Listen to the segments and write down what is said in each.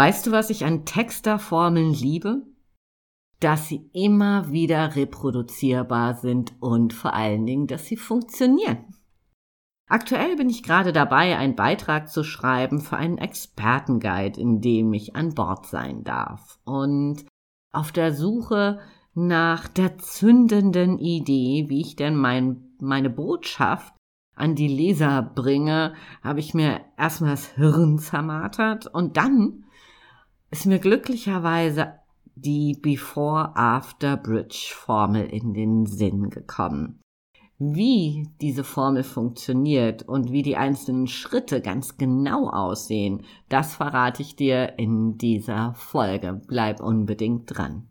Weißt du, was ich an Texterformeln liebe? Dass sie immer wieder reproduzierbar sind und vor allen Dingen, dass sie funktionieren. Aktuell bin ich gerade dabei, einen Beitrag zu schreiben für einen Expertenguide, in dem ich an Bord sein darf. Und auf der Suche nach der zündenden Idee, wie ich denn mein, meine Botschaft an die Leser bringe, habe ich mir erstmal das Hirn zermartert und dann ist mir glücklicherweise die Before-After-Bridge-Formel in den Sinn gekommen. Wie diese Formel funktioniert und wie die einzelnen Schritte ganz genau aussehen, das verrate ich dir in dieser Folge. Bleib unbedingt dran.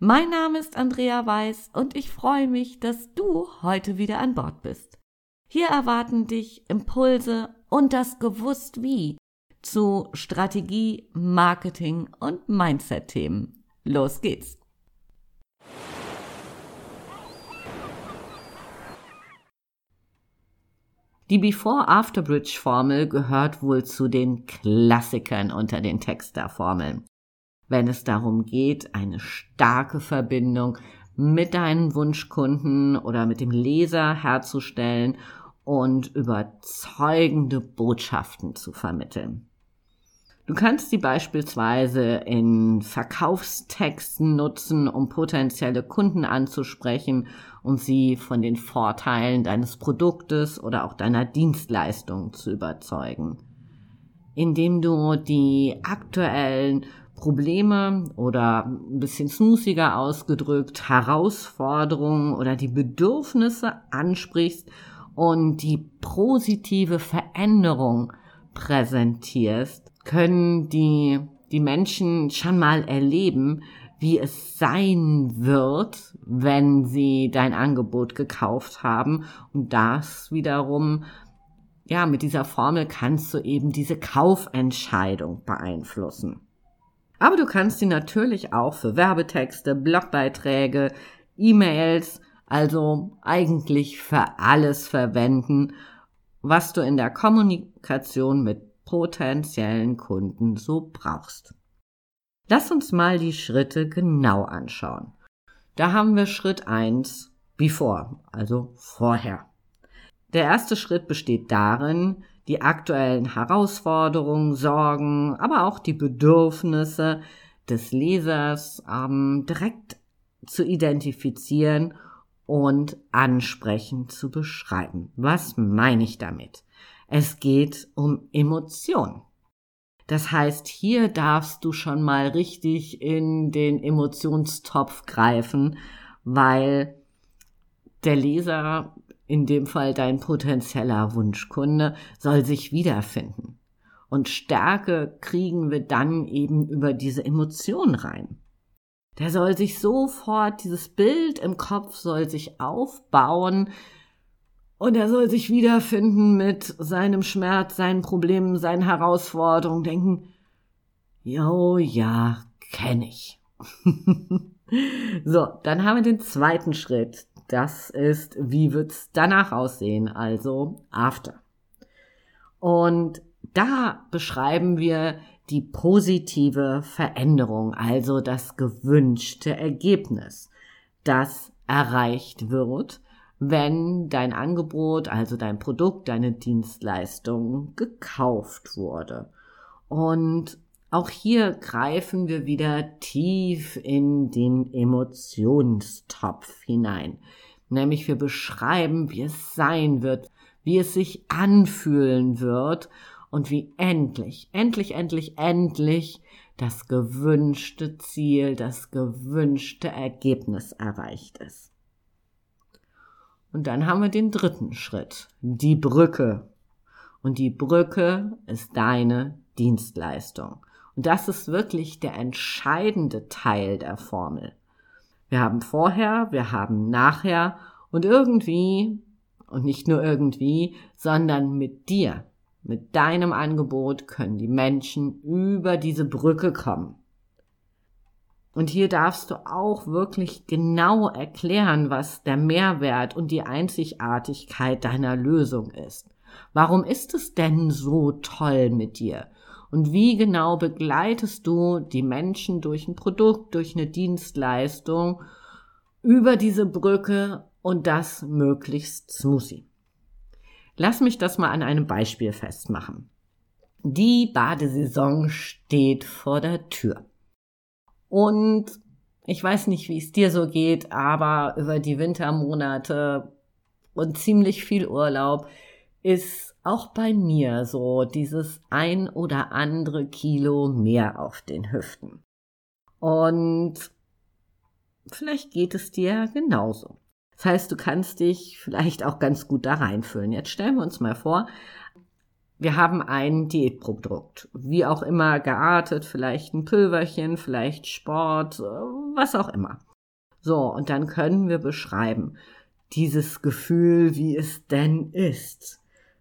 Mein Name ist Andrea Weiß und ich freue mich, dass du heute wieder an Bord bist. Hier erwarten dich Impulse und das Gewusst wie zu Strategie, Marketing und Mindset-Themen. Los geht's! Die Before-After-Bridge-Formel gehört wohl zu den Klassikern unter den Texter-Formeln wenn es darum geht, eine starke Verbindung mit deinen Wunschkunden oder mit dem Leser herzustellen und überzeugende Botschaften zu vermitteln. Du kannst sie beispielsweise in Verkaufstexten nutzen, um potenzielle Kunden anzusprechen und sie von den Vorteilen deines Produktes oder auch deiner Dienstleistung zu überzeugen. Indem du die aktuellen Probleme oder ein bisschen smoothiger ausgedrückt Herausforderungen oder die Bedürfnisse ansprichst und die positive Veränderung präsentierst, können die, die Menschen schon mal erleben, wie es sein wird, wenn sie dein Angebot gekauft haben. Und das wiederum, ja, mit dieser Formel kannst du eben diese Kaufentscheidung beeinflussen. Aber du kannst sie natürlich auch für Werbetexte, Blogbeiträge, E-Mails, also eigentlich für alles verwenden, was du in der Kommunikation mit potenziellen Kunden so brauchst. Lass uns mal die Schritte genau anschauen. Da haben wir Schritt eins Before, also vorher. Der erste Schritt besteht darin, die aktuellen Herausforderungen, Sorgen, aber auch die Bedürfnisse des Lesers ähm, direkt zu identifizieren und ansprechend zu beschreiben. Was meine ich damit? Es geht um Emotionen. Das heißt, hier darfst du schon mal richtig in den Emotionstopf greifen, weil der Leser in dem Fall dein potenzieller Wunschkunde, soll sich wiederfinden. Und Stärke kriegen wir dann eben über diese Emotion rein. Der soll sich sofort, dieses Bild im Kopf soll sich aufbauen und er soll sich wiederfinden mit seinem Schmerz, seinen Problemen, seinen Herausforderungen, denken, jo, ja, kenne ich. so, dann haben wir den zweiten Schritt. Das ist, wie wird's danach aussehen, also after. Und da beschreiben wir die positive Veränderung, also das gewünschte Ergebnis, das erreicht wird, wenn dein Angebot, also dein Produkt, deine Dienstleistung gekauft wurde. Und auch hier greifen wir wieder tief in den Emotionstopf hinein. Nämlich wir beschreiben, wie es sein wird, wie es sich anfühlen wird und wie endlich, endlich, endlich, endlich das gewünschte Ziel, das gewünschte Ergebnis erreicht ist. Und dann haben wir den dritten Schritt, die Brücke. Und die Brücke ist deine Dienstleistung. Und das ist wirklich der entscheidende Teil der Formel. Wir haben vorher, wir haben nachher und irgendwie, und nicht nur irgendwie, sondern mit dir, mit deinem Angebot können die Menschen über diese Brücke kommen. Und hier darfst du auch wirklich genau erklären, was der Mehrwert und die Einzigartigkeit deiner Lösung ist. Warum ist es denn so toll mit dir? Und wie genau begleitest du die Menschen durch ein Produkt, durch eine Dienstleistung über diese Brücke und das möglichst smoothie. Lass mich das mal an einem Beispiel festmachen. Die Badesaison steht vor der Tür. Und ich weiß nicht, wie es dir so geht, aber über die Wintermonate und ziemlich viel Urlaub ist auch bei mir so dieses ein oder andere Kilo mehr auf den Hüften. Und vielleicht geht es dir genauso. Das heißt, du kannst dich vielleicht auch ganz gut da reinfüllen. Jetzt stellen wir uns mal vor, wir haben ein Diätprodukt, wie auch immer geartet, vielleicht ein Pülverchen, vielleicht Sport, was auch immer. So, und dann können wir beschreiben, dieses Gefühl, wie es denn ist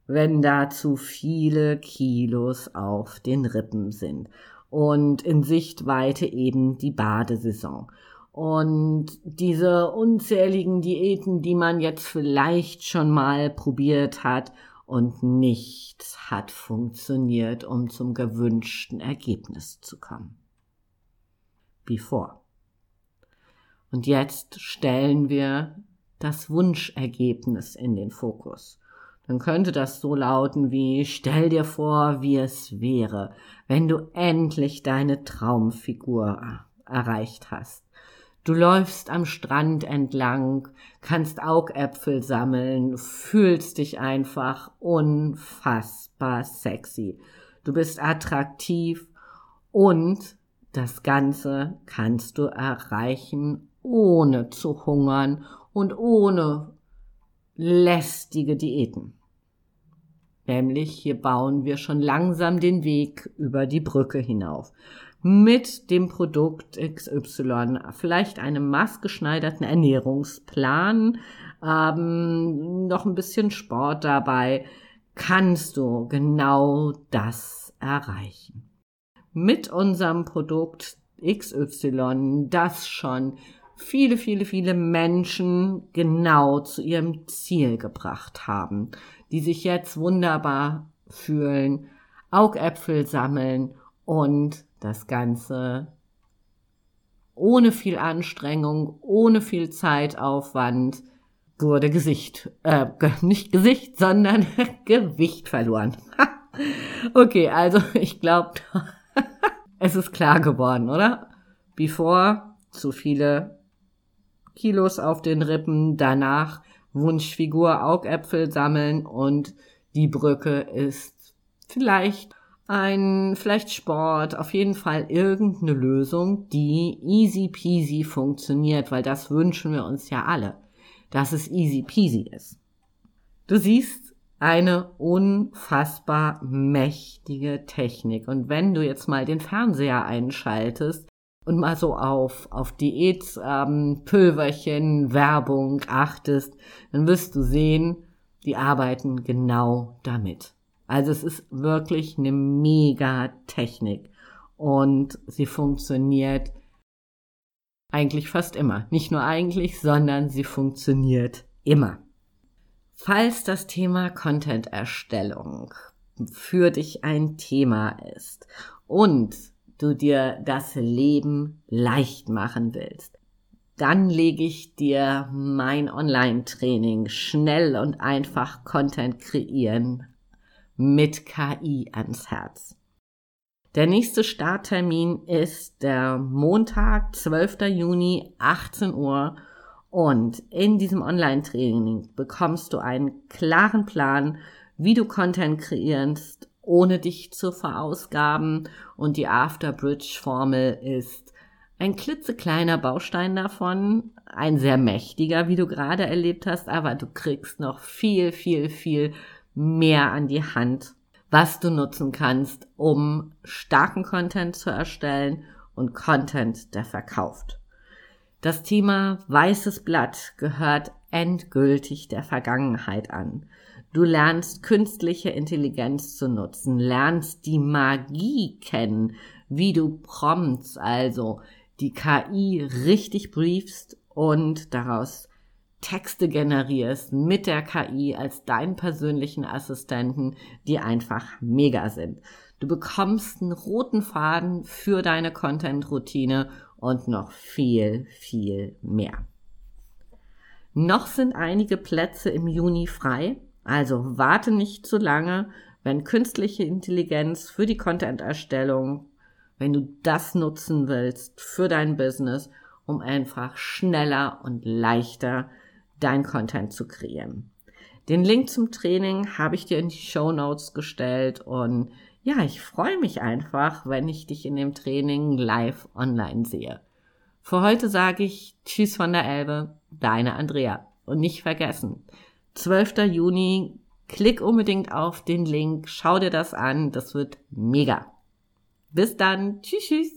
wenn da zu viele Kilos auf den Rippen sind. Und in Sichtweite eben die Badesaison. Und diese unzähligen Diäten, die man jetzt vielleicht schon mal probiert hat und nichts hat funktioniert, um zum gewünschten Ergebnis zu kommen. Before. Und jetzt stellen wir das Wunschergebnis in den Fokus dann könnte das so lauten wie Stell dir vor, wie es wäre, wenn du endlich deine Traumfigur erreicht hast. Du läufst am Strand entlang, kannst Augäpfel sammeln, fühlst dich einfach unfassbar sexy. Du bist attraktiv und das Ganze kannst du erreichen, ohne zu hungern und ohne lästige Diäten. Nämlich hier bauen wir schon langsam den Weg über die Brücke hinauf. Mit dem Produkt XY, vielleicht einem maßgeschneiderten Ernährungsplan, ähm, noch ein bisschen Sport dabei, kannst du genau das erreichen. Mit unserem Produkt XY, das schon viele, viele, viele Menschen genau zu ihrem Ziel gebracht haben, die sich jetzt wunderbar fühlen, Augäpfel sammeln und das Ganze ohne viel Anstrengung, ohne viel Zeitaufwand wurde Gesicht, äh, nicht Gesicht, sondern Gewicht verloren. okay, also ich glaube, es ist klar geworden, oder? Bevor zu viele Kilos auf den Rippen, danach Wunschfigur Augäpfel sammeln und die Brücke ist vielleicht ein, vielleicht Sport, auf jeden Fall irgendeine Lösung, die easy peasy funktioniert, weil das wünschen wir uns ja alle, dass es easy peasy ist. Du siehst eine unfassbar mächtige Technik und wenn du jetzt mal den Fernseher einschaltest, und mal so auf, auf Diät, ähm, Pülverchen, Werbung achtest, dann wirst du sehen, die arbeiten genau damit. Also es ist wirklich eine mega Technik und sie funktioniert eigentlich fast immer. Nicht nur eigentlich, sondern sie funktioniert immer. Falls das Thema Content-Erstellung für dich ein Thema ist und du dir das Leben leicht machen willst, dann lege ich dir mein Online-Training schnell und einfach Content kreieren mit KI ans Herz. Der nächste Starttermin ist der Montag, 12. Juni, 18 Uhr. Und in diesem Online-Training bekommst du einen klaren Plan, wie du Content kreierst, ohne dich zu verausgaben. Und die Afterbridge-Formel ist ein klitzekleiner Baustein davon, ein sehr mächtiger, wie du gerade erlebt hast, aber du kriegst noch viel, viel, viel mehr an die Hand, was du nutzen kannst, um starken Content zu erstellen und Content, der verkauft. Das Thema weißes Blatt gehört endgültig der Vergangenheit an. Du lernst künstliche Intelligenz zu nutzen, lernst die Magie kennen, wie du Prompts, also die KI richtig briefst und daraus Texte generierst mit der KI als deinen persönlichen Assistenten, die einfach mega sind. Du bekommst einen roten Faden für deine Content-Routine und noch viel, viel mehr. Noch sind einige Plätze im Juni frei, also warte nicht zu lange, wenn künstliche Intelligenz für die Content-Erstellung wenn du das nutzen willst für dein Business, um einfach schneller und leichter dein Content zu kreieren. Den Link zum Training habe ich dir in die Show Notes gestellt und ja, ich freue mich einfach, wenn ich dich in dem Training live online sehe. Für heute sage ich Tschüss von der Elbe, deine Andrea. Und nicht vergessen, 12. Juni, klick unbedingt auf den Link, schau dir das an, das wird mega. Bis dann. Tschüss, tschüss.